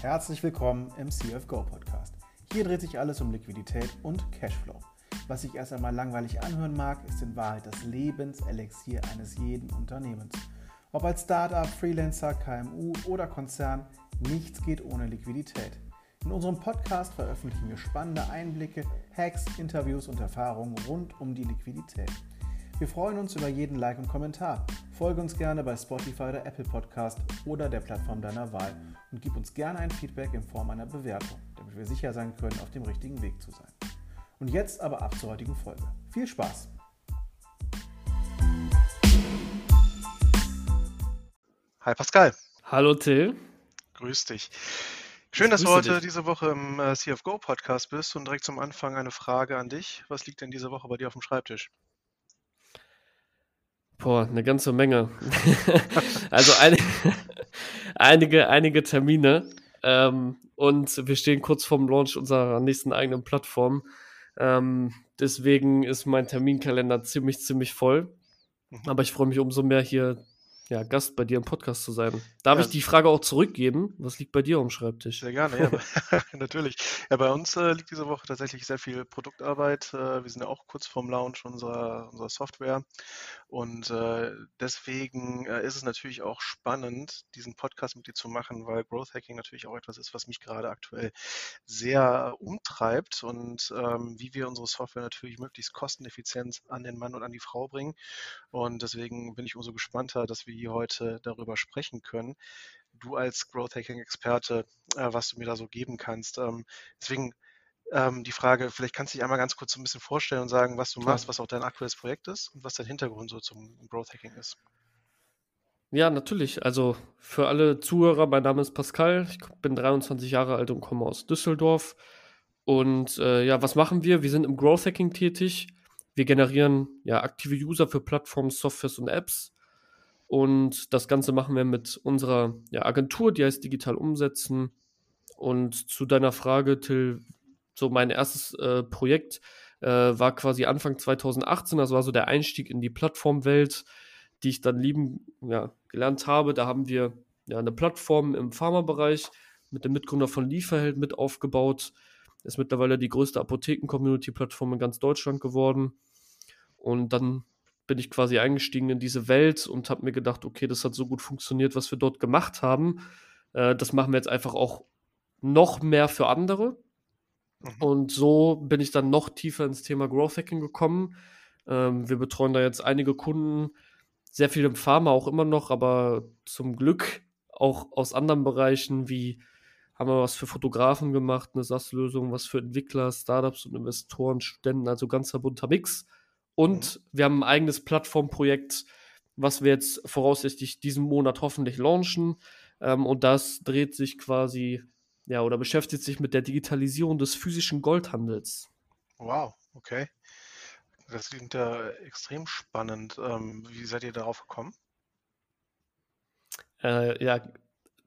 Herzlich willkommen im CFGO Podcast. Hier dreht sich alles um Liquidität und Cashflow. Was sich erst einmal langweilig anhören mag, ist in Wahrheit das Lebenselixier eines jeden Unternehmens. Ob als Startup, Freelancer, KMU oder Konzern, nichts geht ohne Liquidität. In unserem Podcast veröffentlichen wir spannende Einblicke, Hacks, Interviews und Erfahrungen rund um die Liquidität. Wir freuen uns über jeden Like und Kommentar. Folge uns gerne bei Spotify oder Apple Podcast oder der Plattform deiner Wahl und gib uns gerne ein Feedback in Form einer Bewertung, damit wir sicher sein können, auf dem richtigen Weg zu sein. Und jetzt aber ab zur heutigen Folge. Viel Spaß! Hi Pascal. Hallo Till. Grüß dich. Schön, dass du heute dich. diese Woche im äh, CFGO Podcast bist und direkt zum Anfang eine Frage an dich. Was liegt denn diese Woche bei dir auf dem Schreibtisch? Boah, eine ganze Menge. also ein, einige, einige Termine. Ähm, und wir stehen kurz vorm Launch unserer nächsten eigenen Plattform. Ähm, deswegen ist mein Terminkalender ziemlich, ziemlich voll. Mhm. Aber ich freue mich umso mehr, hier ja, Gast bei dir im Podcast zu sein. Darf ja. ich die Frage auch zurückgeben? Was liegt bei dir am Schreibtisch? Sehr gerne, ja, natürlich. Ja, bei uns äh, liegt diese Woche tatsächlich sehr viel Produktarbeit. Äh, wir sind ja auch kurz vorm Launch unserer, unserer Software. Und äh, deswegen äh, ist es natürlich auch spannend, diesen Podcast mit dir zu machen, weil Growth Hacking natürlich auch etwas ist, was mich gerade aktuell sehr umtreibt und ähm, wie wir unsere Software natürlich möglichst kosteneffizient an den Mann und an die Frau bringen. Und deswegen bin ich umso gespannter, dass wir hier heute darüber sprechen können. Du als Growth Hacking Experte, äh, was du mir da so geben kannst. Ähm, deswegen ähm, die Frage, vielleicht kannst du dich einmal ganz kurz so ein bisschen vorstellen und sagen, was du Klar. machst, was auch dein aktuelles Projekt ist und was dein Hintergrund so zum Growth Hacking ist. Ja, natürlich. Also für alle Zuhörer, mein Name ist Pascal, ich bin 23 Jahre alt und komme aus Düsseldorf. Und äh, ja, was machen wir? Wir sind im Growth Hacking tätig. Wir generieren ja aktive User für Plattformen, Softwares und Apps. Und das Ganze machen wir mit unserer ja, Agentur, die heißt Digital Umsetzen. Und zu deiner Frage, Till, so mein erstes äh, Projekt äh, war quasi Anfang 2018, das war so der Einstieg in die Plattformwelt, die ich dann lieben ja, gelernt habe. Da haben wir ja eine Plattform im Pharmabereich mit dem Mitgründer von Lieferheld mit aufgebaut. Ist mittlerweile die größte Apotheken-Community-Plattform in ganz Deutschland geworden. Und dann bin ich quasi eingestiegen in diese Welt und habe mir gedacht, okay, das hat so gut funktioniert, was wir dort gemacht haben. Äh, das machen wir jetzt einfach auch noch mehr für andere. Mhm. Und so bin ich dann noch tiefer ins Thema Growth Hacking gekommen. Ähm, wir betreuen da jetzt einige Kunden, sehr viel im Pharma auch immer noch, aber zum Glück auch aus anderen Bereichen wie haben wir was für Fotografen gemacht, eine SaaS-Lösung, was für Entwickler, Startups und Investoren, Studenten, also ganzer bunter Mix. Und mhm. wir haben ein eigenes Plattformprojekt, was wir jetzt voraussichtlich diesen Monat hoffentlich launchen. Ähm, und das dreht sich quasi, ja, oder beschäftigt sich mit der Digitalisierung des physischen Goldhandels. Wow, okay. Das klingt ja extrem spannend. Ähm, wie seid ihr darauf gekommen? Äh, ja,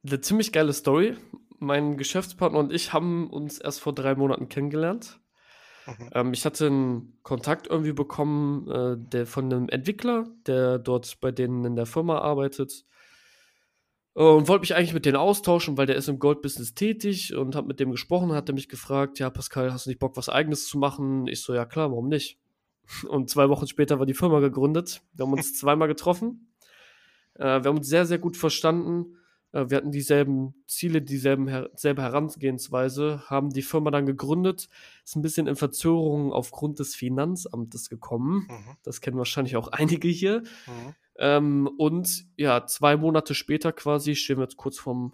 eine ziemlich geile Story. Mein Geschäftspartner und ich haben uns erst vor drei Monaten kennengelernt. Mhm. Ähm, ich hatte einen Kontakt irgendwie bekommen äh, der, von einem Entwickler, der dort bei denen in der Firma arbeitet. Äh, und wollte mich eigentlich mit denen austauschen, weil der ist im Gold-Business tätig und habe mit dem gesprochen, hat er mich gefragt, ja, Pascal, hast du nicht Bock, was eigenes zu machen? Ich so, ja klar, warum nicht? Und zwei Wochen später war die Firma gegründet. Wir haben uns zweimal getroffen. Äh, wir haben uns sehr, sehr gut verstanden. Äh, wir hatten dieselben Ziele, dieselben selbe Herangehensweise, haben die Firma dann gegründet, ist ein bisschen in Verzögerung aufgrund des Finanzamtes gekommen. Mhm. Das kennen wahrscheinlich auch einige hier. Mhm. Ähm, und ja, zwei Monate später quasi stehen wir jetzt kurz vorm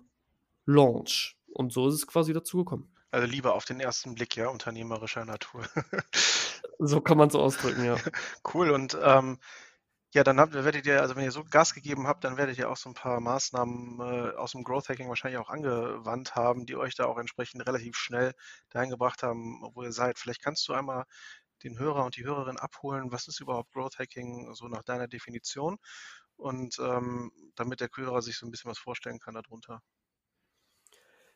Launch. Und so ist es quasi dazu gekommen. Also lieber auf den ersten Blick, ja, unternehmerischer Natur. so kann man es ausdrücken, ja. Cool. Und ähm, ja, dann habt, werdet ihr, also wenn ihr so Gas gegeben habt, dann werdet ihr auch so ein paar Maßnahmen äh, aus dem Growth Hacking wahrscheinlich auch angewandt haben, die euch da auch entsprechend relativ schnell dahin gebracht haben, wo ihr seid. Vielleicht kannst du einmal den Hörer und die Hörerin abholen, was ist überhaupt Growth Hacking so nach deiner Definition und ähm, damit der Hörer sich so ein bisschen was vorstellen kann darunter.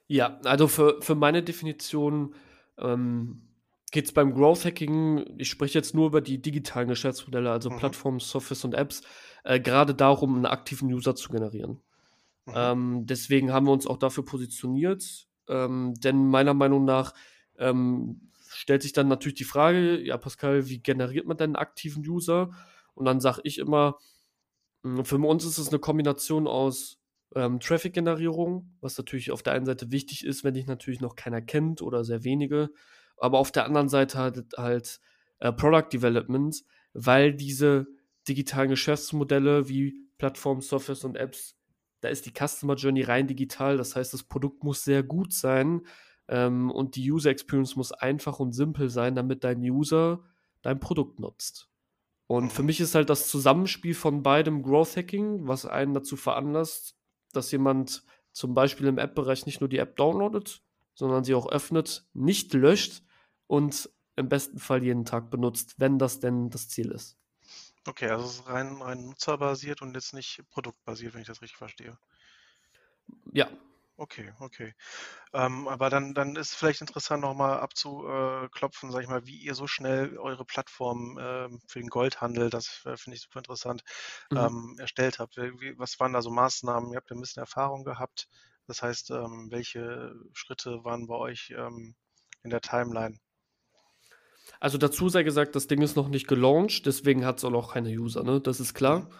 Ja, also für, für meine Definition ähm, geht es beim Growth Hacking, ich spreche jetzt nur über die digitalen Geschäftsmodelle, also mhm. Plattformen, Softwares und Apps, äh, gerade darum, einen aktiven User zu generieren. Mhm. Ähm, deswegen haben wir uns auch dafür positioniert. ähm, denn meiner Meinung nach ähm, stellt sich dann natürlich die Frage, ja Pascal, wie generiert man denn einen aktiven User? Und dann sage ich immer, hm, für uns ist es eine Kombination aus ähm, Traffic-Generierung, was natürlich auf der einen Seite wichtig ist, wenn dich natürlich noch keiner kennt oder sehr wenige, aber auf der anderen Seite halt, halt äh, Product Development, weil diese digitalen Geschäftsmodelle wie Plattformen, Softwares und Apps, da ist die Customer Journey rein digital, das heißt, das Produkt muss sehr gut sein ähm, und die User Experience muss einfach und simpel sein, damit dein User dein Produkt nutzt. Und für mich ist halt das Zusammenspiel von beidem Growth Hacking, was einen dazu veranlasst, dass jemand zum Beispiel im App-Bereich nicht nur die App downloadet, sondern sie auch öffnet, nicht löscht und im besten Fall jeden Tag benutzt, wenn das denn das Ziel ist. Okay, also es ist rein, rein nutzerbasiert und jetzt nicht produktbasiert, wenn ich das richtig verstehe. Ja. Okay, okay. Ähm, aber dann, dann ist vielleicht interessant, nochmal abzuklopfen, sag ich mal, wie ihr so schnell eure Plattform ähm, für den Goldhandel, das äh, finde ich super interessant, mhm. ähm, erstellt habt. Wie, was waren da so Maßnahmen? Ihr habt ja ein bisschen Erfahrung gehabt. Das heißt, ähm, welche Schritte waren bei euch ähm, in der Timeline? Also dazu sei gesagt, das Ding ist noch nicht gelauncht, deswegen hat es auch noch keine User, ne? Das ist klar. Mhm.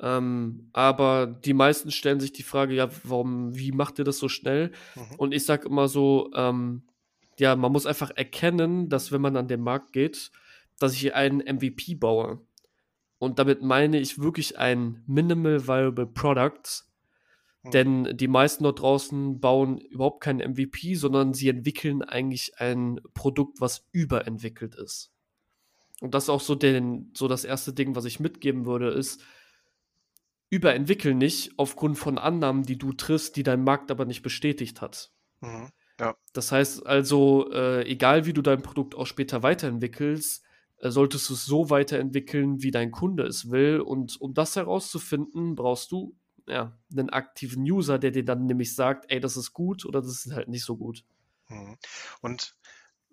Ähm, aber die meisten stellen sich die Frage, ja, warum, wie macht ihr das so schnell? Mhm. Und ich sage immer so, ähm, ja, man muss einfach erkennen, dass wenn man an den Markt geht, dass ich einen MVP baue. Und damit meine ich wirklich ein Minimal Viable Product, Mhm. Denn die meisten dort draußen bauen überhaupt keinen MVP, sondern sie entwickeln eigentlich ein Produkt, was überentwickelt ist. Und das ist auch so, den, so das erste Ding, was ich mitgeben würde, ist, überentwickel nicht aufgrund von Annahmen, die du triffst, die dein Markt aber nicht bestätigt hat. Mhm. Ja. Das heißt also, äh, egal wie du dein Produkt auch später weiterentwickelst, äh, solltest du es so weiterentwickeln, wie dein Kunde es will. Und um das herauszufinden, brauchst du ja, einen aktiven User, der dir dann nämlich sagt, ey, das ist gut oder das ist halt nicht so gut. Mhm. Und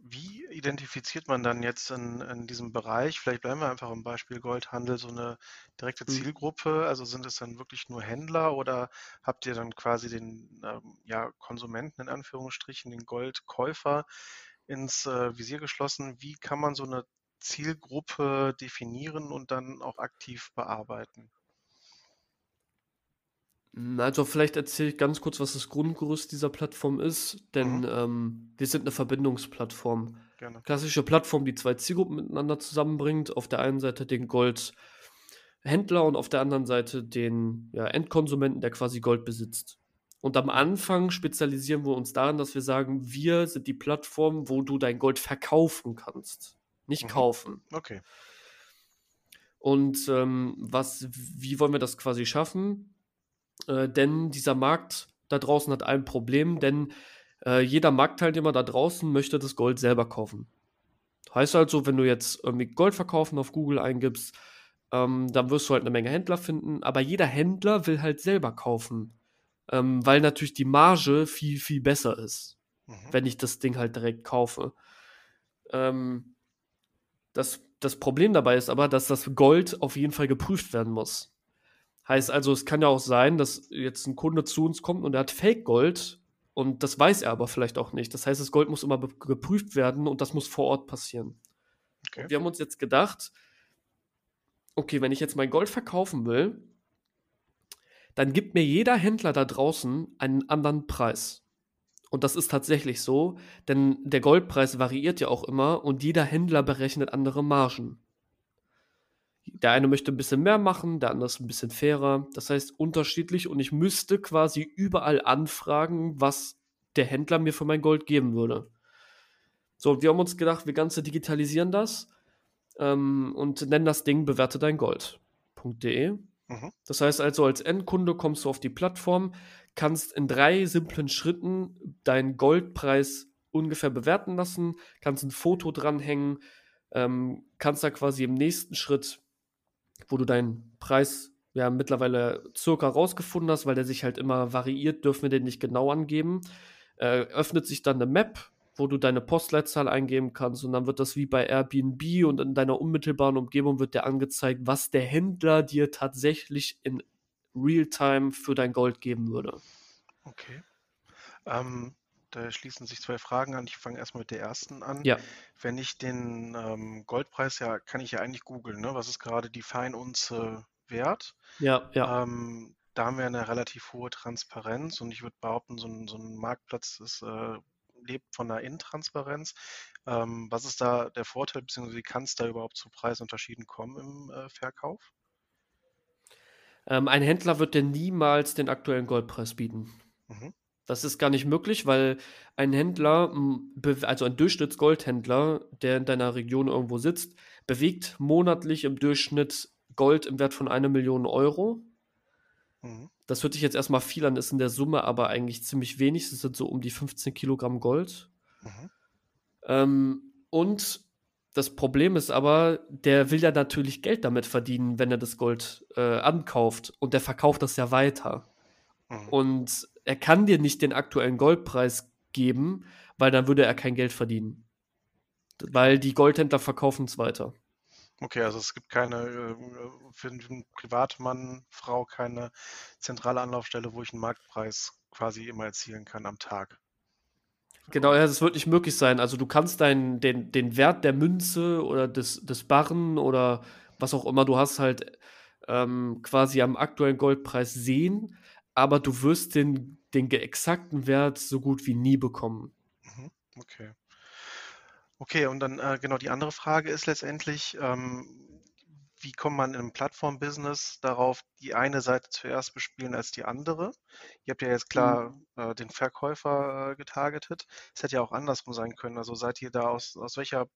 wie identifiziert man dann jetzt in, in diesem Bereich, vielleicht bleiben wir einfach im Beispiel Goldhandel, so eine direkte mhm. Zielgruppe? Also sind es dann wirklich nur Händler oder habt ihr dann quasi den ähm, ja, Konsumenten in Anführungsstrichen, den Goldkäufer ins äh, Visier geschlossen? Wie kann man so eine Zielgruppe definieren und dann auch aktiv bearbeiten? Also vielleicht erzähle ich ganz kurz, was das Grundgerüst dieser Plattform ist, denn Mhm. ähm, wir sind eine Verbindungsplattform. Gerne. Klassische Plattform, die zwei Zielgruppen miteinander zusammenbringt. Auf der einen Seite den Goldhändler und auf der anderen Seite den ja, Endkonsumenten, der quasi Gold besitzt. Und am Anfang spezialisieren wir uns darin, dass wir sagen, wir sind die Plattform, wo du dein Gold verkaufen kannst, nicht Mhm. kaufen. Okay. Und ähm, was, wie wollen wir das quasi schaffen? Äh, denn dieser Markt da draußen hat ein Problem, denn äh, jeder Marktteilnehmer da draußen möchte das Gold selber kaufen. Heißt also, wenn du jetzt irgendwie Gold verkaufen auf Google eingibst, ähm, dann wirst du halt eine Menge Händler finden, aber jeder Händler will halt selber kaufen, ähm, weil natürlich die Marge viel, viel besser ist, mhm. wenn ich das Ding halt direkt kaufe. Ähm, das, das Problem dabei ist aber, dass das Gold auf jeden Fall geprüft werden muss. Heißt also, es kann ja auch sein, dass jetzt ein Kunde zu uns kommt und er hat Fake-Gold und das weiß er aber vielleicht auch nicht. Das heißt, das Gold muss immer geprüft werden und das muss vor Ort passieren. Okay. Wir haben uns jetzt gedacht, okay, wenn ich jetzt mein Gold verkaufen will, dann gibt mir jeder Händler da draußen einen anderen Preis. Und das ist tatsächlich so, denn der Goldpreis variiert ja auch immer und jeder Händler berechnet andere Margen. Der eine möchte ein bisschen mehr machen, der andere ist ein bisschen fairer. Das heißt unterschiedlich und ich müsste quasi überall anfragen, was der Händler mir für mein Gold geben würde. So, wir haben uns gedacht, wir ganze digitalisieren das ähm, und nennen das Ding bewerte dein Gold.de. Mhm. Das heißt also, als Endkunde kommst du auf die Plattform, kannst in drei simplen Schritten deinen Goldpreis ungefähr bewerten lassen, kannst ein Foto dranhängen, ähm, kannst da quasi im nächsten Schritt wo du deinen Preis ja mittlerweile circa rausgefunden hast, weil der sich halt immer variiert, dürfen wir den nicht genau angeben. Äh, öffnet sich dann eine Map, wo du deine Postleitzahl eingeben kannst und dann wird das wie bei Airbnb und in deiner unmittelbaren Umgebung wird dir angezeigt, was der Händler dir tatsächlich in Realtime für dein Gold geben würde. Okay. Ähm, da schließen sich zwei Fragen an. Ich fange erstmal mit der ersten an. Ja. Wenn ich den ähm, Goldpreis ja, kann ich ja eigentlich googeln, ne? Was ist gerade die Feinunze wert? Ja, ja. Ähm, da haben wir eine relativ hohe Transparenz und ich würde behaupten, so ein, so ein Marktplatz ist, äh, lebt von einer Intransparenz. Ähm, was ist da der Vorteil, beziehungsweise wie kann es da überhaupt zu Preisunterschieden kommen im äh, Verkauf? Ähm, ein Händler wird dir niemals den aktuellen Goldpreis bieten. Mhm. Das ist gar nicht möglich, weil ein Händler, also ein Durchschnittsgoldhändler, der in deiner Region irgendwo sitzt, bewegt monatlich im Durchschnitt Gold im Wert von einer Million Euro. Mhm. Das hört sich jetzt erstmal viel an, ist in der Summe aber eigentlich ziemlich wenig. Das sind so um die 15 Kilogramm Gold. Mhm. Ähm, und das Problem ist aber, der will ja natürlich Geld damit verdienen, wenn er das Gold äh, ankauft. Und der verkauft das ja weiter. Mhm. Und er kann dir nicht den aktuellen Goldpreis geben, weil dann würde er kein Geld verdienen. Weil die Goldhändler verkaufen es weiter. Okay, also es gibt keine, äh, für einen Privatmann, Frau keine zentrale Anlaufstelle, wo ich einen Marktpreis quasi immer erzielen kann am Tag. Genau, ja, das wird nicht möglich sein. Also du kannst deinen, den, den Wert der Münze oder des, des Barren oder was auch immer du hast, halt ähm, quasi am aktuellen Goldpreis sehen, aber du wirst den, den exakten Wert so gut wie nie bekommen. Mhm. Okay. Okay, und dann äh, genau die andere Frage ist letztendlich, ähm, wie kommt man in einem Plattform-Business darauf, die eine Seite zuerst bespielen als die andere? Ihr habt ja jetzt klar äh, den Verkäufer äh, getargetet. Es hätte ja auch andersrum sein können. Also seid ihr da aus, aus welcher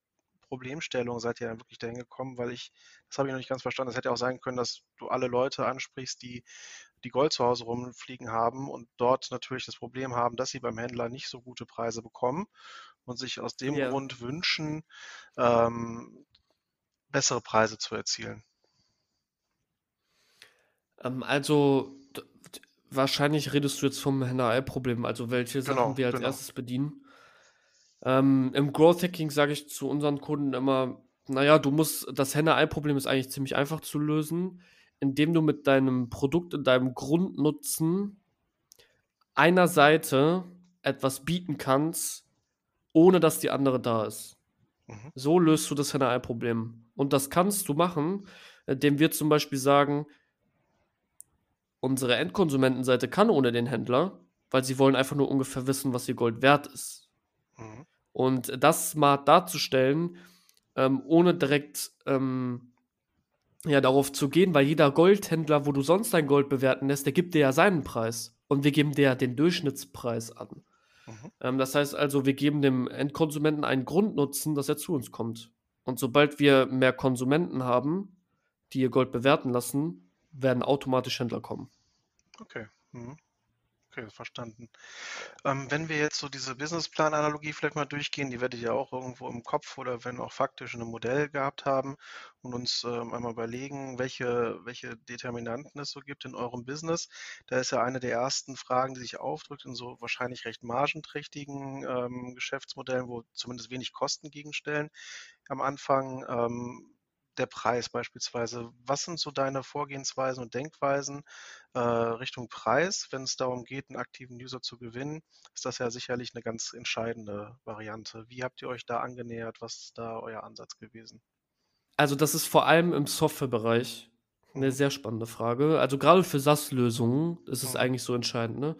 Problemstellung seid ihr dann wirklich dahin gekommen? Weil ich, das habe ich noch nicht ganz verstanden. Es hätte auch sein können, dass du alle Leute ansprichst, die die Gold zu Hause rumfliegen haben und dort natürlich das Problem haben, dass sie beim Händler nicht so gute Preise bekommen und sich aus dem Ja. Grund wünschen, ähm, bessere Preise zu erzielen. Ähm, also wahrscheinlich redest du jetzt vom Henne-Ei-Problem, also welche Sachen Genau, wir als genau. erstes bedienen. Ähm, Im Growth Hacking sage ich zu unseren Kunden immer, naja, du musst, das Henne-Ei-Problem ist eigentlich ziemlich einfach zu lösen, indem du mit deinem Produkt und deinem Grundnutzen einer Seite etwas bieten kannst, ohne dass die andere da ist. Mhm. So löst du das Henne-Ei-Problem. Und das kannst du machen, indem wir zum Beispiel sagen, unsere Endkonsumentenseite kann ohne den Händler, weil sie wollen einfach nur ungefähr wissen, was ihr Gold wert ist. Mhm. Und das smart darzustellen, ähm, ohne direkt ähm, ja, darauf zu gehen, weil jeder Goldhändler, wo du sonst dein Gold bewerten lässt, der gibt dir ja seinen Preis. Und wir geben dir ja den Durchschnittspreis an. Mhm. Ähm, das heißt also, wir geben dem Endkonsumenten einen Grundnutzen, dass er zu uns kommt. Und sobald wir mehr Konsumenten haben, die ihr Gold bewerten lassen, werden automatisch Händler kommen. Okay. Mhm. Okay, verstanden. Ähm, wenn wir jetzt so diese Businessplan-Analogie vielleicht mal durchgehen, die werdet ihr auch irgendwo im Kopf oder wenn auch faktisch in einem Modell gehabt haben und uns ähm, einmal überlegen, welche, welche Determinanten es so gibt in eurem Business. Da ist ja eine der ersten Fragen, die sich aufdrückt in so wahrscheinlich recht margenträchtigen ähm, Geschäftsmodellen, wo zumindest wenig Kosten gegenstellen. Am Anfang ähm, der Preis beispielsweise. Was sind so deine Vorgehensweisen und Denkweisen äh, Richtung Preis, wenn es darum geht, einen aktiven User zu gewinnen? Ist das ja sicherlich eine ganz entscheidende Variante. Wie habt ihr euch da angenähert? Was ist da euer Ansatz gewesen? Also, das ist vor allem im Softwarebereich eine Mhm. sehr spannende Frage. Also, gerade für SaaS-Lösungen ist es Mhm. eigentlich so entscheidend. Ne?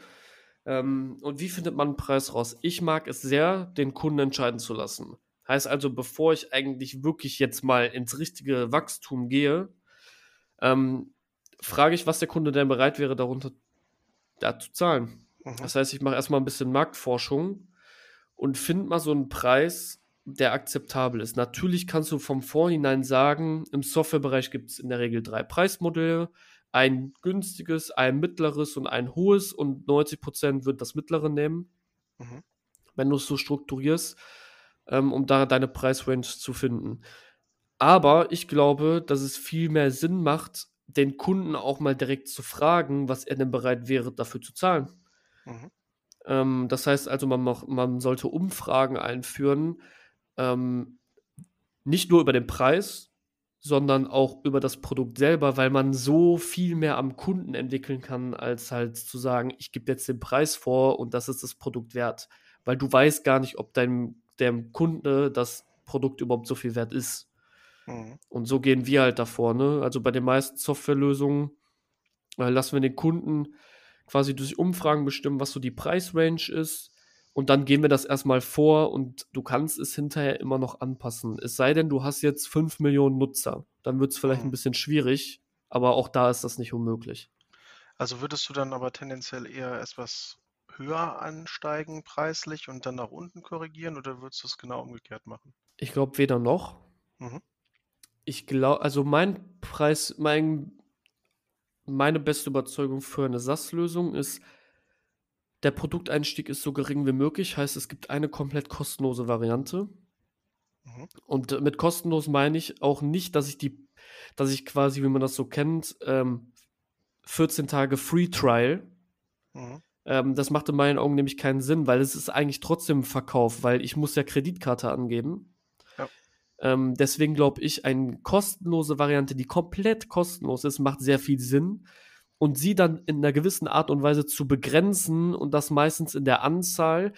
Ähm, und wie findet man einen Preis raus? Ich mag es sehr, den Kunden entscheiden zu lassen. Heißt also, bevor ich eigentlich wirklich jetzt mal ins richtige Wachstum gehe, ähm, frage ich, was der Kunde denn bereit wäre, darunter da zu zahlen. Mhm. Das heißt, ich mache erstmal ein bisschen Marktforschung und finde mal so einen Preis, der akzeptabel ist. Natürlich kannst du vom Vorhinein sagen, im Softwarebereich gibt es in der Regel drei Preismodelle, ein günstiges, ein mittleres und ein hohes und 90% wird das mittlere nehmen, Mhm. wenn du es so strukturierst, ähm, um da deine Preisrange zu finden. Aber ich glaube, dass es viel mehr Sinn macht, den Kunden auch mal direkt zu fragen, was er denn bereit wäre, dafür zu zahlen. Mhm. Ähm, das heißt also, man, mach, man sollte Umfragen einführen, ähm, nicht nur über den Preis, sondern auch über das Produkt selber, weil man so viel mehr am Kunden entwickeln kann, als halt zu sagen, ich gebe jetzt den Preis vor und das ist das Produkt wert. weil du weißt gar nicht, ob dein, dem Kunde das Produkt überhaupt so viel wert ist. Mhm. Und so gehen wir halt davor. Ne? Also bei den meisten Softwarelösungen äh, lassen wir den Kunden quasi durch Umfragen bestimmen, was so die Preisrange ist. Und dann gehen wir das erstmal vor und du kannst es hinterher immer noch anpassen. Es sei denn, du hast jetzt 5 Millionen Nutzer. Dann wird es vielleicht mhm. ein bisschen schwierig, aber auch da ist das nicht unmöglich. Also würdest du dann aber tendenziell eher etwas höher ansteigen preislich und dann nach unten korrigieren oder würdest du es genau umgekehrt machen? Ich glaube weder noch. Mhm. Ich glaube, also mein Preis, mein, meine beste Überzeugung für eine SaaS-Lösung ist, der Produkteinstieg ist so gering wie möglich, heißt es gibt eine komplett kostenlose Variante. Mhm. Und mit kostenlos meine ich auch nicht, dass ich die, dass ich quasi, wie man das so kennt, ähm, 14 Tage Free Trial. Mhm. Ähm, das macht in meinen Augen nämlich keinen Sinn, weil es ist eigentlich trotzdem ein Verkauf, weil ich muss ja Kreditkarte angeben. Ja. Ähm, deswegen glaube ich, eine kostenlose Variante, die komplett kostenlos ist, macht sehr viel Sinn. Und sie dann in einer gewissen Art und Weise zu begrenzen und das meistens in der Anzahl,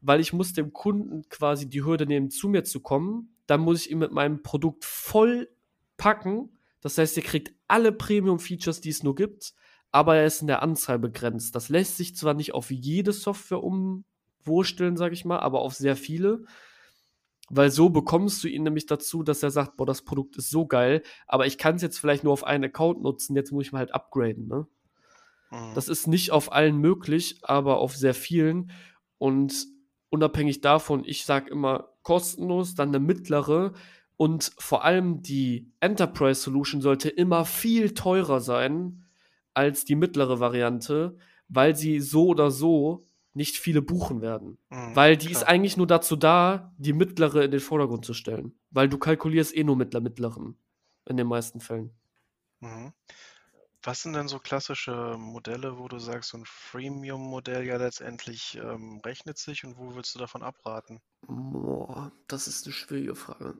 weil ich muss dem Kunden quasi die Hürde nehmen, zu mir zu kommen. Dann muss ich ihn mit meinem Produkt voll packen. Das heißt, er kriegt alle Premium-Features, die es nur gibt aber er ist in der Anzahl begrenzt. Das lässt sich zwar nicht auf jede Software umwursteln, sage ich mal, aber auf sehr viele. Weil so bekommst du ihn nämlich dazu, dass er sagt, boah, das Produkt ist so geil, aber ich kann es jetzt vielleicht nur auf einen Account nutzen, jetzt muss ich mal halt upgraden, ne? Mhm. Das ist nicht auf allen möglich, aber auf sehr vielen. Und unabhängig davon, ich sage immer kostenlos, dann eine mittlere und vor allem die Enterprise Solution sollte immer viel teurer sein, als die mittlere Variante, weil sie so oder so nicht viele buchen werden. Mhm, weil die klar. ist eigentlich nur dazu da, die mittlere in den Vordergrund zu stellen. Weil du kalkulierst eh nur mit der mittleren. In den meisten Fällen. Mhm. Was sind denn so klassische Modelle, wo du sagst, so ein Freemium-Modell ja letztendlich ähm, rechnet sich und wo willst du davon abraten? Boah, das ist eine schwierige Frage.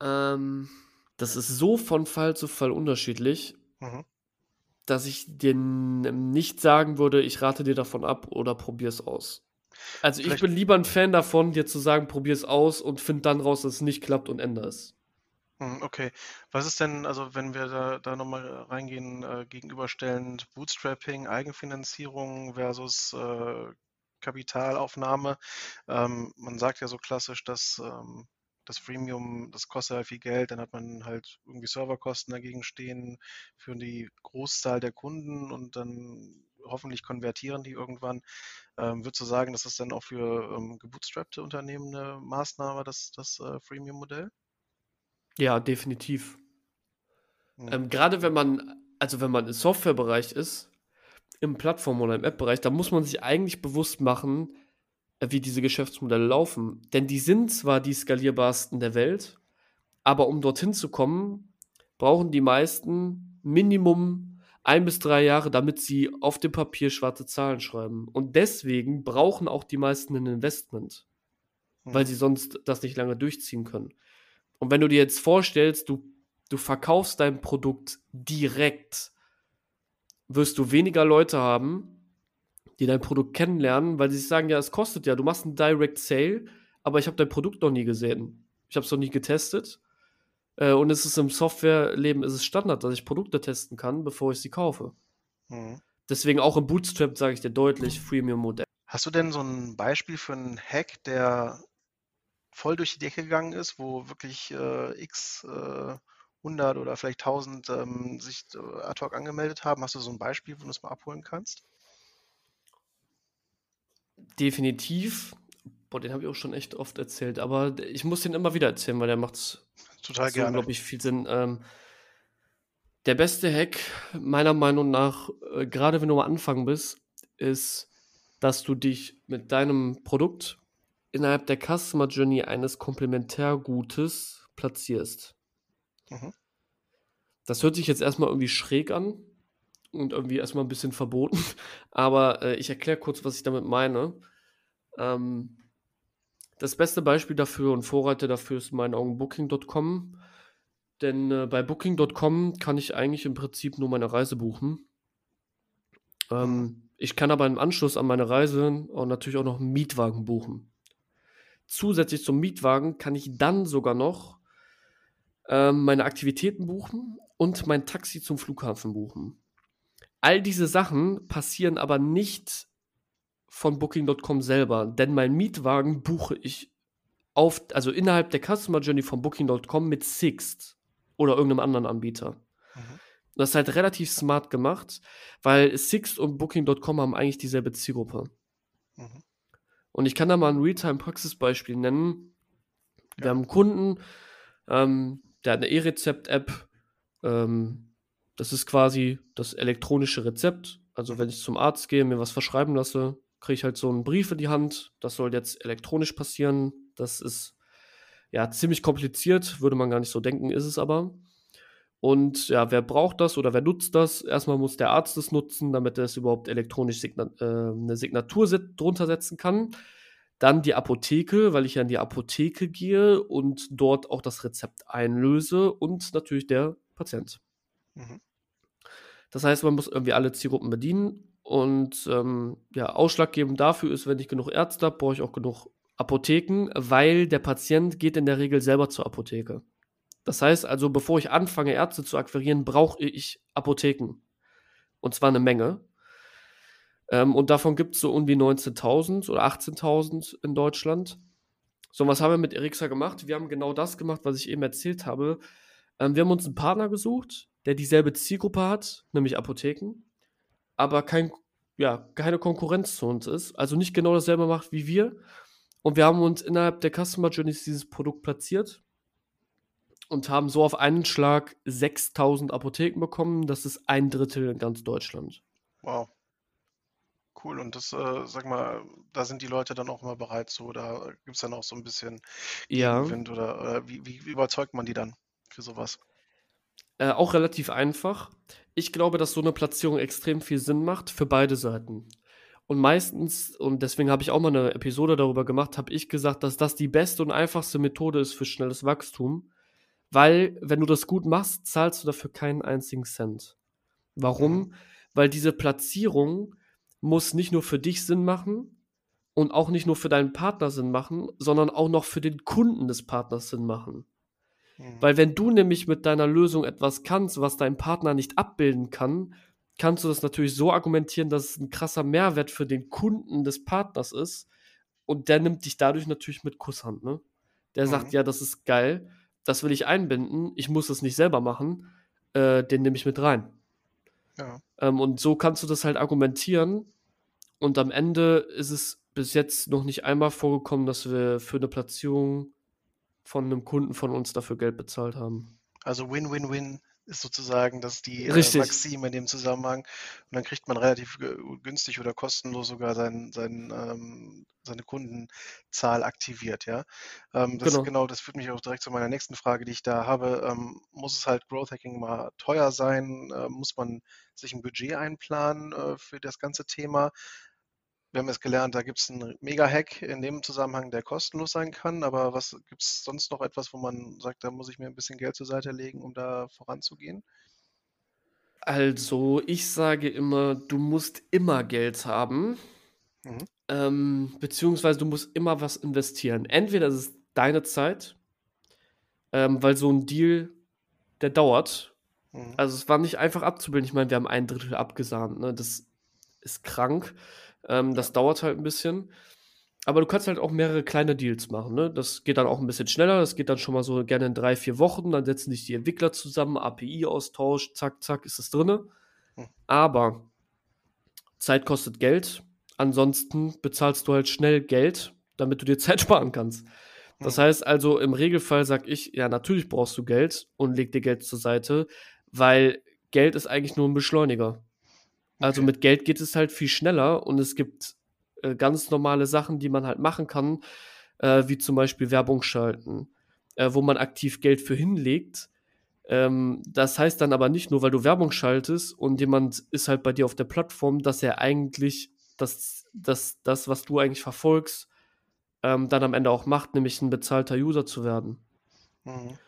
Ähm, das ist so von Fall zu Fall unterschiedlich. Mhm dass ich dir nicht sagen würde, ich rate dir davon ab oder probier es aus. Also Vielleicht. ich bin lieber ein Fan davon, dir zu sagen, probier es aus und find dann raus, dass es nicht klappt und ändere es. Hm, okay. Was ist denn, also wenn wir da, da nochmal reingehen, äh, gegenüberstellend Bootstrapping, Eigenfinanzierung versus äh, Kapitalaufnahme? Ähm, man sagt ja so klassisch, dass ähm, das Freemium, das kostet halt viel Geld, dann hat man halt irgendwie Serverkosten dagegen stehen für die Großzahl der Kunden und dann hoffentlich konvertieren die irgendwann. Ähm, würdest du sagen, das ist dann auch für ähm, gebootstrappte Unternehmen eine Maßnahme, das, das äh, Freemium-Modell? Ja, definitiv. Mhm. Ähm, Gerade wenn man, also wenn man im Softwarebereich ist, im Plattform- oder im App-Bereich, da muss man sich eigentlich bewusst machen, wie diese Geschäftsmodelle laufen. Denn die sind zwar die skalierbarsten der Welt, aber um dorthin zu kommen, brauchen die meisten Minimum ein bis drei Jahre, damit sie auf dem Papier schwarze Zahlen schreiben. Und deswegen brauchen auch die meisten ein Investment, mhm. weil sie sonst das nicht lange durchziehen können. Und wenn du dir jetzt vorstellst, du, du verkaufst dein Produkt direkt, wirst du weniger Leute haben, die dein Produkt kennenlernen, weil sie sagen, ja, es kostet ja, du machst einen Direct Sale, aber ich habe dein Produkt noch nie gesehen. Ich habe es noch nie getestet. Äh, und es ist im Softwareleben ist es Standard, dass ich Produkte testen kann, bevor ich sie kaufe. Mhm. Deswegen auch im Bootstrap sage ich dir deutlich Freemium-Modell. Hast du denn so ein Beispiel für einen Hack, der voll durch die Decke gegangen ist, wo wirklich äh, x äh, 100 oder vielleicht 1000 ähm, sich äh, ad hoc angemeldet haben? Hast du so ein Beispiel, wo du es mal abholen kannst? Definitiv. Boah, den habe ich auch schon echt oft erzählt, aber ich muss den immer wieder erzählen, weil der macht total so gerne. unglaublich viel Sinn. Ähm, der beste Hack, meiner Meinung nach, äh, gerade wenn du am Anfang bist, ist, dass du dich mit deinem Produkt innerhalb der Customer Journey eines Komplementärgutes platzierst. Mhm. Das hört sich jetzt erstmal irgendwie schräg an, und irgendwie erstmal ein bisschen verboten. Aber äh, ich erkläre kurz, was ich damit meine. Ähm, das beste Beispiel dafür und Vorreiter dafür ist in meinen Augen Booking.com. Denn äh, bei Booking.com kann ich eigentlich im Prinzip nur meine Reise buchen. Ähm, ich kann aber im Anschluss an meine Reise auch natürlich auch noch einen Mietwagen buchen. zusätzlich zum Mietwagen kann ich dann sogar noch ähm, meine Aktivitäten buchen und mein Taxi zum Flughafen buchen. All diese Sachen passieren aber nicht von Booking.com selber, denn mein Mietwagen buche ich auf, also innerhalb der Customer Journey von Booking.com mit Sixt oder irgendeinem anderen Anbieter. Mhm. Das ist halt relativ smart gemacht, weil Sixt und Booking.com haben eigentlich dieselbe Zielgruppe. Mhm. Und ich kann da mal ein Realtime-Praxisbeispiel nennen. Wir haben einen Kunden, ähm, der hat eine E-Rezept-App. Ähm, das ist quasi das elektronische Rezept. Also wenn ich zum Arzt gehe, mir was verschreiben lasse, kriege ich halt so einen Brief in die Hand. Das soll jetzt elektronisch passieren. Das ist ja ziemlich kompliziert, würde man gar nicht so denken, ist es aber. Und ja, wer braucht das oder wer nutzt das? Erstmal muss der Arzt es nutzen, damit er es überhaupt elektronisch Signa äh, eine Signatur drunter setzen kann. Dann die Apotheke, weil ich ja in die Apotheke gehe und dort auch das Rezept einlöse und natürlich der Patient. Mhm. Das heißt, man muss irgendwie alle Zielgruppen bedienen und ähm, ja, ausschlaggebend dafür ist, wenn ich genug Ärzte habe, brauche ich auch genug Apotheken, weil der Patient geht in der Regel selber zur Apotheke. Das heißt also, bevor ich anfange, Ärzte zu akquirieren, brauche ich Apotheken. Und zwar eine Menge. Ähm, und davon gibt es so um die 19.000 oder 18.000 in Deutschland. So, was haben wir mit Erixa gemacht? Wir haben genau das gemacht, was ich eben erzählt habe. Ähm, wir haben uns einen Partner gesucht, der dieselbe Zielgruppe hat, nämlich Apotheken aber kein, ja, keine Konkurrenz zu uns ist, also nicht genau dasselbe macht wie wir. Und wir haben uns innerhalb der Customer Journeys dieses Produkt platziert und haben so auf einen Schlag 6000 Apotheken bekommen. Das ist ein Drittel in ganz Deutschland. Wow. Cool. Und das, äh, sag mal, da sind die Leute dann auch immer bereit so, da gibt es dann auch so ein bisschen Gegenwind ja. oder, oder wie, wie, überzeugt man die dann für sowas? Äh, auch relativ einfach ich glaube, dass so eine Platzierung extrem viel Sinn macht für beide Seiten. Und meistens, und deswegen habe ich auch mal eine Episode darüber gemacht, habe ich gesagt, dass das die beste und einfachste Methode ist für schnelles Wachstum. Weil, wenn du das gut machst, zahlst du dafür keinen einzigen Cent. Warum? Weil diese Platzierung muss nicht nur für dich Sinn machen und auch nicht nur für deinen Partner Sinn machen, sondern auch noch für den Kunden des Partners Sinn machen. Mhm. Weil wenn du nämlich mit deiner Lösung etwas kannst, was dein Partner nicht abbilden kann, kannst du das natürlich so argumentieren, dass es ein krasser Mehrwert für den Kunden des Partners ist. Und der nimmt dich dadurch natürlich mit Kusshand, ne? Der mhm. sagt, ja, das ist geil, das will ich einbinden, ich muss es nicht selber machen, äh, den nehme ich mit rein. Ja. Ähm, und so kannst du das halt argumentieren. Und am Ende ist es bis jetzt noch nicht einmal vorgekommen, dass wir für eine Platzierung von einem Kunden von uns dafür Geld bezahlt haben. Also Win-Win-Win ist sozusagen das die äh, Maxime in dem Zusammenhang. Und dann kriegt man relativ günstig oder kostenlos sogar sein, sein, ähm, seine Kundenzahl aktiviert, ja. Ähm, das genau. genau, das führt mich auch direkt zu meiner nächsten Frage, die ich da habe. Ähm, muss es halt Growth Hacking mal teuer sein? Äh, muss man sich ein Budget einplanen äh, für das ganze Thema? Wir haben jetzt gelernt, da gibt es einen Mega-Hack in dem Zusammenhang, der kostenlos sein kann. Aber was gibt es sonst noch etwas, wo man sagt, da muss ich mir ein bisschen Geld zur Seite legen, um da voranzugehen? Also, ich sage immer, du musst immer Geld haben. Mhm. Ähm, beziehungsweise du musst immer was investieren. Entweder ist es deine Zeit, ähm, weil so ein Deal, der dauert. Mhm. Also es war nicht einfach abzubilden. Ich meine, wir haben ein Drittel abgesahnt. Ne? Das ist krank. Ähm, das dauert halt ein bisschen. Aber du kannst halt auch mehrere kleine Deals machen. Ne? Das geht dann auch ein bisschen schneller. Das geht dann schon mal so gerne in drei, vier Wochen. Dann setzen sich die Entwickler zusammen, API-Austausch, zack, zack, ist es drin. Hm. Aber Zeit kostet Geld. Ansonsten bezahlst du halt schnell Geld, damit du dir Zeit sparen kannst. Das hm. heißt also, im Regelfall sag ich, ja, natürlich brauchst du Geld und leg dir Geld zur Seite, weil Geld ist eigentlich nur ein Beschleuniger. Also mit Geld geht es halt viel schneller und es gibt äh, ganz normale Sachen, die man halt machen kann, äh, wie zum Beispiel Werbung schalten, äh, wo man aktiv Geld für hinlegt. Ähm, das heißt dann aber nicht nur, weil du Werbung schaltest und jemand ist halt bei dir auf der Plattform, dass er eigentlich das, das, das was du eigentlich verfolgst, ähm, dann am Ende auch macht, nämlich ein bezahlter User zu werden. Mhm.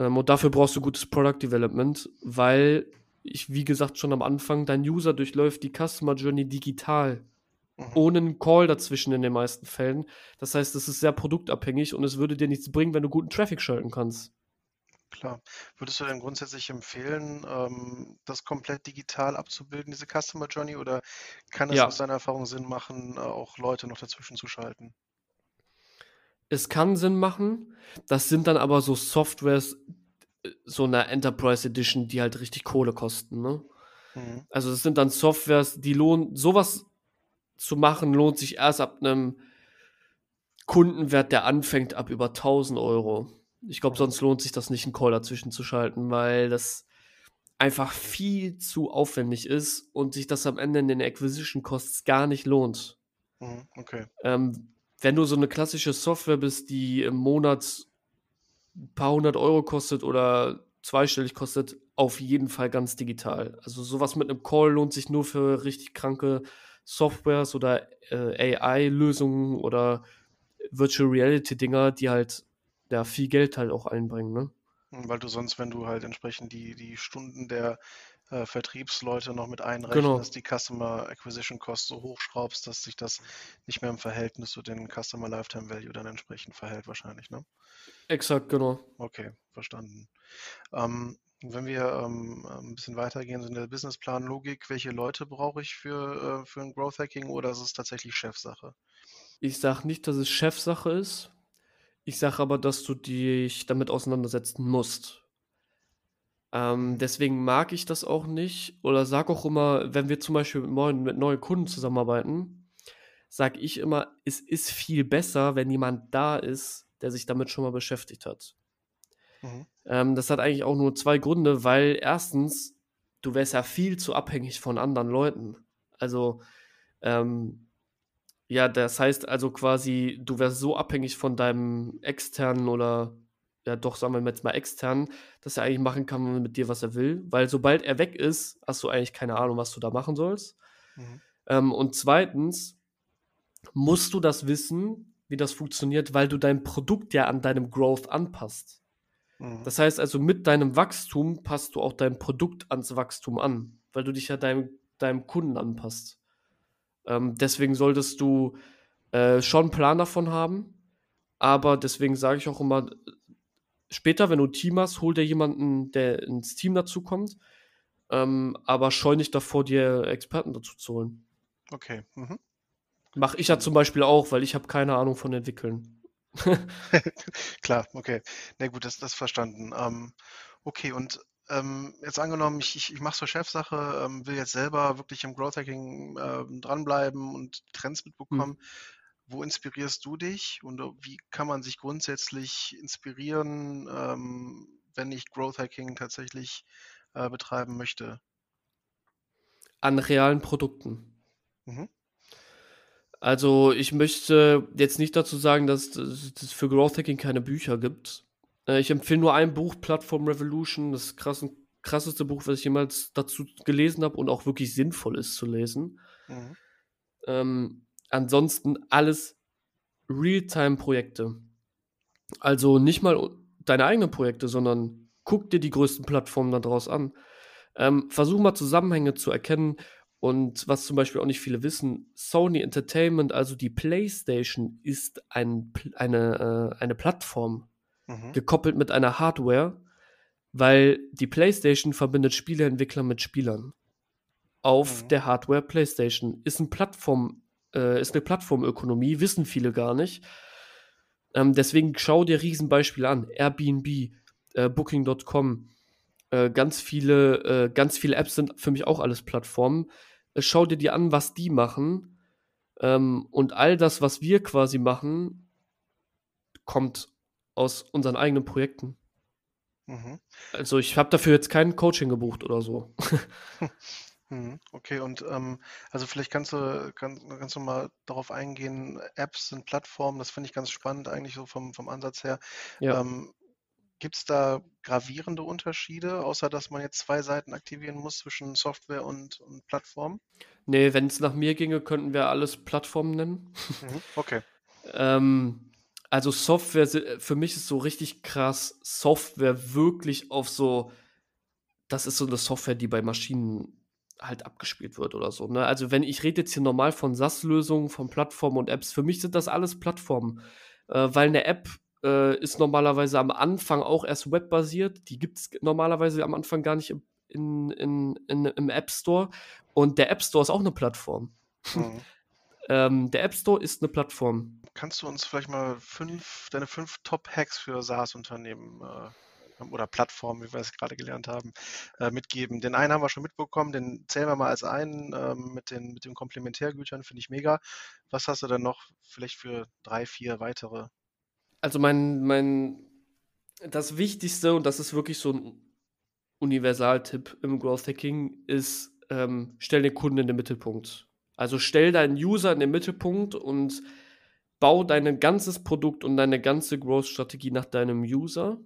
Ähm, und dafür brauchst du gutes Product Development, weil ich, wie gesagt, schon am Anfang, dein User durchläuft die Customer Journey digital. mhm. ohne einen Call dazwischen in den meisten Fällen. Das heißt, es ist sehr produktabhängig und es würde dir nichts bringen, wenn du guten Traffic schalten kannst. Klar. Würdest du denn grundsätzlich empfehlen, ähm, das komplett digital abzubilden, diese Customer Journey, oder kann es Ja, aus deiner Erfahrung Sinn machen, äh, auch Leute noch dazwischen zu schalten? es kann Sinn machen. Das sind dann aber so Softwares, so einer Enterprise Edition, die halt richtig Kohle kosten, ne? Mhm. Also das sind dann Softwares, die lohnen, sowas zu machen, lohnt sich erst ab einem Kundenwert, der anfängt ab über 1000 Euro. Ich glaube, Mhm. sonst lohnt sich das nicht, einen Call dazwischen zu schalten, weil das einfach viel zu aufwendig ist und sich das am Ende in den Acquisition Costs gar nicht lohnt. Mhm. Okay. Ähm, wenn du so eine klassische Software bist, die im Monat ein paar hundert Euro kostet oder zweistellig kostet, auf jeden Fall ganz digital. Also sowas mit einem Call lohnt sich nur für richtig kranke Softwares oder äh, AI-Lösungen oder Virtual Reality-Dinger, die halt ja viel Geld halt auch einbringen, ne? Weil du sonst, wenn du halt entsprechend die, die Stunden der äh, Vertriebsleute noch mit einrechnest, Genau, die Customer Acquisition Cost so hochschraubst, dass sich das nicht mehr im Verhältnis zu den Customer Lifetime Value dann entsprechend verhält, wahrscheinlich, ne? exakt, genau. Okay, verstanden. Ähm, wenn wir ähm, ein bisschen weitergehen, so in der Businessplan-Logik, welche Leute brauche ich für, äh, für ein Growth Hacking oder ist es tatsächlich Chefsache? Ich sage nicht, dass es Chefsache ist. Ich sage aber, dass du dich damit auseinandersetzen musst. Ähm, deswegen mag ich das auch nicht oder sag auch immer, wenn wir zum Beispiel mit neuen, mit neuen Kunden zusammenarbeiten, sage ich immer, es ist viel besser, wenn jemand da ist, der sich damit schon mal beschäftigt hat. Mhm. Ähm, das hat eigentlich auch nur zwei Gründe, weil erstens, du wärst ja viel zu abhängig von anderen Leuten. Also, ähm, ja, das heißt also quasi, du wärst so abhängig von deinem externen oder ja doch, sagen wir jetzt mal externen, dass er eigentlich machen kann mit dir, was er will. Weil sobald er weg ist, hast du eigentlich keine Ahnung, was du da machen sollst. Mhm. Ähm, und zweitens musst du das wissen, wie das funktioniert, weil du dein Produkt ja an deinem Growth anpasst. Mhm. Das heißt also, mit deinem Wachstum passt du auch dein Produkt ans Wachstum an, weil du dich ja deinem, deinem Kunden anpasst. Ähm, deswegen solltest du äh, schon einen Plan davon haben, aber deswegen sage ich auch immer, später, wenn du ein Team hast, hol dir jemanden, der ins Team dazu kommt, ähm, aber scheu nicht davor, dir Experten dazu zu holen. Okay. Mhm. Mache ich ja zum Beispiel auch, weil ich habe keine Ahnung von entwickeln. Klar, okay. Na gut, das, das verstanden. Ähm, okay, und ähm, jetzt angenommen, ich, ich, ich mache zur Chefsache, ähm, will jetzt selber wirklich im Growth Hacking ähm, dranbleiben und Trends Hm. mitbekommen. Wo inspirierst du dich und äh, wie kann man sich grundsätzlich inspirieren, ähm, wenn ich Growth Hacking tatsächlich äh, betreiben möchte? An realen Produkten. Mhm. Also ich möchte jetzt nicht dazu sagen, dass es für Growth Hacking keine Bücher gibt. Äh, ich empfehle nur ein Buch, Platform Revolution, das krassen, krasseste Buch, was ich jemals dazu gelesen habe und auch wirklich sinnvoll ist zu lesen. Mhm. Ähm, ansonsten alles Realtime-Projekte. Also nicht mal deine eigenen Projekte, sondern guck dir die größten Plattformen daraus an. Ähm, versuch mal Zusammenhänge zu erkennen und was zum Beispiel auch nicht viele wissen, Sony Entertainment, also die PlayStation, ist ein, eine, äh, eine Plattform Mhm. gekoppelt mit einer Hardware, weil die PlayStation verbindet Spieleentwickler mit Spielern auf Mhm. der Hardware PlayStation. Ist, ein Plattform, äh, ist eine Plattformökonomie, wissen viele gar nicht. Ähm, deswegen schau dir Riesenbeispiele an. Airbnb, äh, Booking.com, äh, ganz viele, äh, ganz viele Apps sind für mich auch alles Plattformen. Äh, schau dir die an, was die machen. Ähm, und all das, was wir quasi machen, kommt aus unseren eigenen Projekten. Mhm. Also ich habe dafür jetzt kein Coaching gebucht oder so. Mhm, Okay, und ähm, also vielleicht kannst du, kann, kannst du mal darauf eingehen, Apps sind Plattformen, das finde ich ganz spannend eigentlich so vom, vom Ansatz her. Ja. Ähm, Gibt es da gravierende Unterschiede, außer dass man jetzt zwei Seiten aktivieren muss zwischen Software und, und Plattform? Nee, wenn es nach mir ginge, könnten wir alles Plattformen nennen. Mhm, Okay. Ähm, also Software, für mich ist so richtig krass, Software wirklich auf so, das ist so eine Software, die bei Maschinen halt abgespielt wird oder so. Ne? Also wenn ich rede jetzt hier normal von SaaS-Lösungen, von Plattformen und Apps, für mich sind das alles Plattformen, äh, weil eine App äh, ist normalerweise am Anfang auch erst webbasiert. Die gibt es normalerweise am Anfang gar nicht in, in, in, im App Store. Und der App Store ist auch eine Plattform. Mhm. ähm, der App Store ist eine Plattform. Kannst du uns vielleicht mal fünf, deine fünf Top-Hacks für SaaS-Unternehmen äh, oder Plattformen, wie wir es gerade gelernt haben, äh, mitgeben. Den einen haben wir schon mitbekommen, den zählen wir mal als einen ähm, mit, den, mit den Komplementärgütern, finde ich mega. Was hast du denn noch vielleicht für drei, vier weitere? Also mein, mein, das Wichtigste, und das ist wirklich so ein Universaltipp im Growth Hacking, ist, ähm, stell den Kunden in den Mittelpunkt. Also stell deinen User in den Mittelpunkt und bau dein ganzes Produkt und deine ganze Growth-Strategie nach deinem User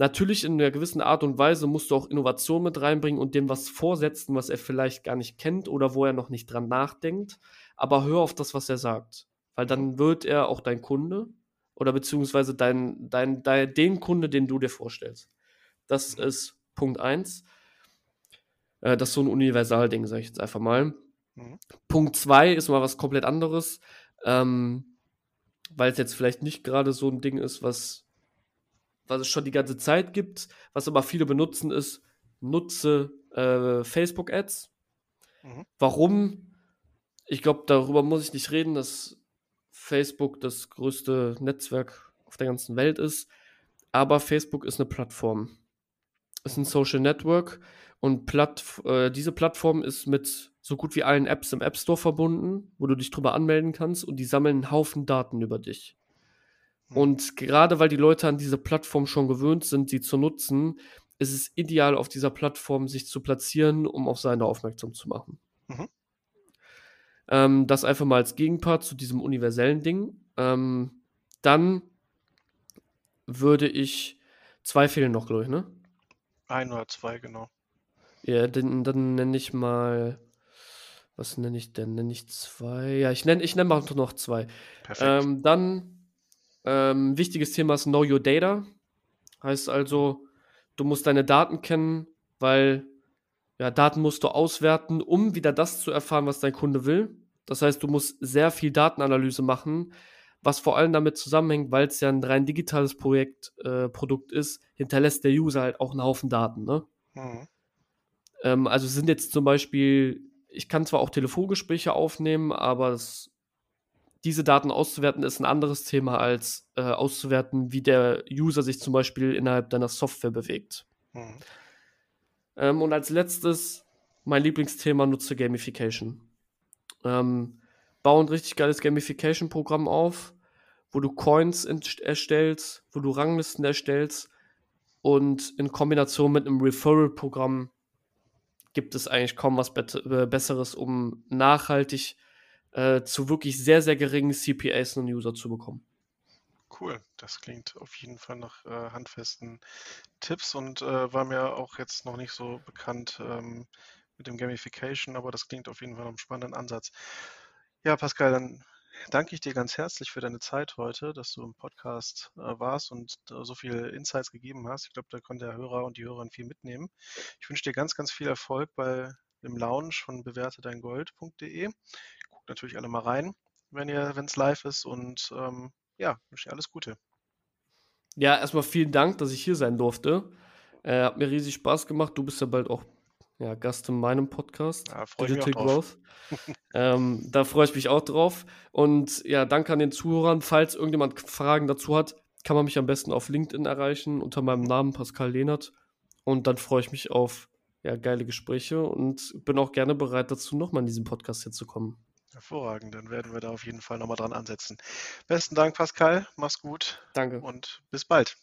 Natürlich in einer gewissen Art und Weise musst du auch Innovation mit reinbringen und dem was vorsetzen, was er vielleicht gar nicht kennt oder wo er noch nicht dran nachdenkt. Aber hör auf das, was er sagt. Weil dann wird er auch dein Kunde oder beziehungsweise dein, dein, dein, den Kunde, den du dir vorstellst. Das ist Punkt 1. Äh, das ist so ein Universalding, sag ich jetzt einfach mal. Mhm. Punkt 2 ist mal was komplett anderes, ähm, weil es jetzt vielleicht nicht gerade so ein Ding ist, was was es schon die ganze Zeit gibt, was aber viele benutzen, ist, nutze äh, Facebook-Ads. Mhm. Warum? Ich glaube, darüber muss ich nicht reden, dass Facebook das größte Netzwerk auf der ganzen Welt ist. Aber Facebook ist eine Plattform. Ist ein Social Network und Platt, äh, diese Plattform ist mit so gut wie allen Apps im App Store verbunden, wo du dich drüber anmelden kannst und die sammeln einen Haufen Daten über dich. Mhm. Und gerade weil die Leute an diese Plattform schon gewöhnt sind, sie zu nutzen, ist es ideal, auf dieser Plattform sich zu platzieren, um auf seine aufmerksam zu machen. Mhm. Ähm, das einfach mal als Gegenpart zu diesem universellen Ding. Ähm, dann würde ich zwei fehlen noch, glaube ich, ne? Ein oder zwei, genau. Ja, dann, dann nenne ich mal. Was nenne ich denn? Nenne ich zwei? Ja, ich nenne ich nenn mal noch zwei. Perfekt. Ähm, dann ähm, wichtiges Thema ist Know Your Data. Heißt also, du musst deine Daten kennen, weil ja, Daten musst du auswerten, um wieder das zu erfahren, was dein Kunde will. Das heißt, du musst sehr viel Datenanalyse machen, was vor allem damit zusammenhängt, weil es ja ein rein digitales Projekt, äh, Produkt ist, hinterlässt der User halt auch einen Haufen Daten. Ne? Mhm. Ähm, also sind jetzt zum Beispiel, ich kann zwar auch Telefongespräche aufnehmen, aber es diese Daten auszuwerten ist ein anderes Thema als äh, auszuwerten, wie der User sich zum Beispiel innerhalb deiner Software bewegt. Mhm. Ähm, und als letztes, mein Lieblingsthema, nutze Gamification. Ähm, bau ein richtig geiles Gamification-Programm auf, wo du Coins erstellst, wo du Ranglisten erstellst und in Kombination mit einem Referral-Programm gibt es eigentlich kaum was äh, Besseres, um nachhaltig äh, zu wirklich sehr, sehr geringen CPAs einen User zu bekommen. Cool, das klingt auf jeden Fall nach äh, handfesten Tipps und äh, war mir auch jetzt noch nicht so bekannt ähm, mit dem Gamification, aber das klingt auf jeden Fall nach einem spannenden Ansatz. Ja, Pascal, dann danke ich dir ganz herzlich für deine Zeit heute, dass du im Podcast äh, warst und äh, so viele Insights gegeben hast. Ich glaube, da konnte der Hörer und die Hörerin viel mitnehmen. Ich wünsche dir ganz, ganz viel Erfolg bei dem Lounge von bewertedeingold.de natürlich alle mal rein, wenn ihr, wenn es live ist und ähm, ja, wünsche dir alles Gute. Ja, erstmal vielen Dank, dass ich hier sein durfte. Äh, hat mir riesig Spaß gemacht. Du bist ja bald auch ja, Gast in meinem Podcast, ja, Digital Growth. ähm, da freue ich mich auch drauf. Und ja, danke an den Zuhörern. Falls irgendjemand Fragen dazu hat, kann man mich am besten auf LinkedIn erreichen unter meinem Namen Pascal Lehnert. Und dann freue ich mich auf ja, geile Gespräche und bin auch gerne bereit dazu, nochmal in diesen Podcast hier zu kommen. Hervorragend, dann werden wir da auf jeden Fall nochmal dran ansetzen. Besten Dank, Pascal. Mach's gut. Danke. Und bis bald.